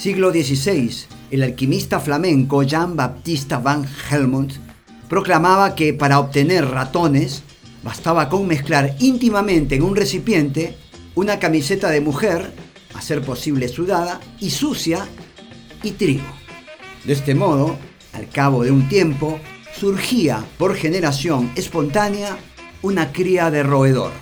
Siglo XVI, el alquimista flamenco Jean Baptista van Helmont proclamaba que para obtener ratones bastaba con mezclar íntimamente en un recipiente una camiseta de mujer, a ser posible sudada y sucia, y trigo. De este modo, al cabo de un tiempo, surgía por generación espontánea una cría de roedor.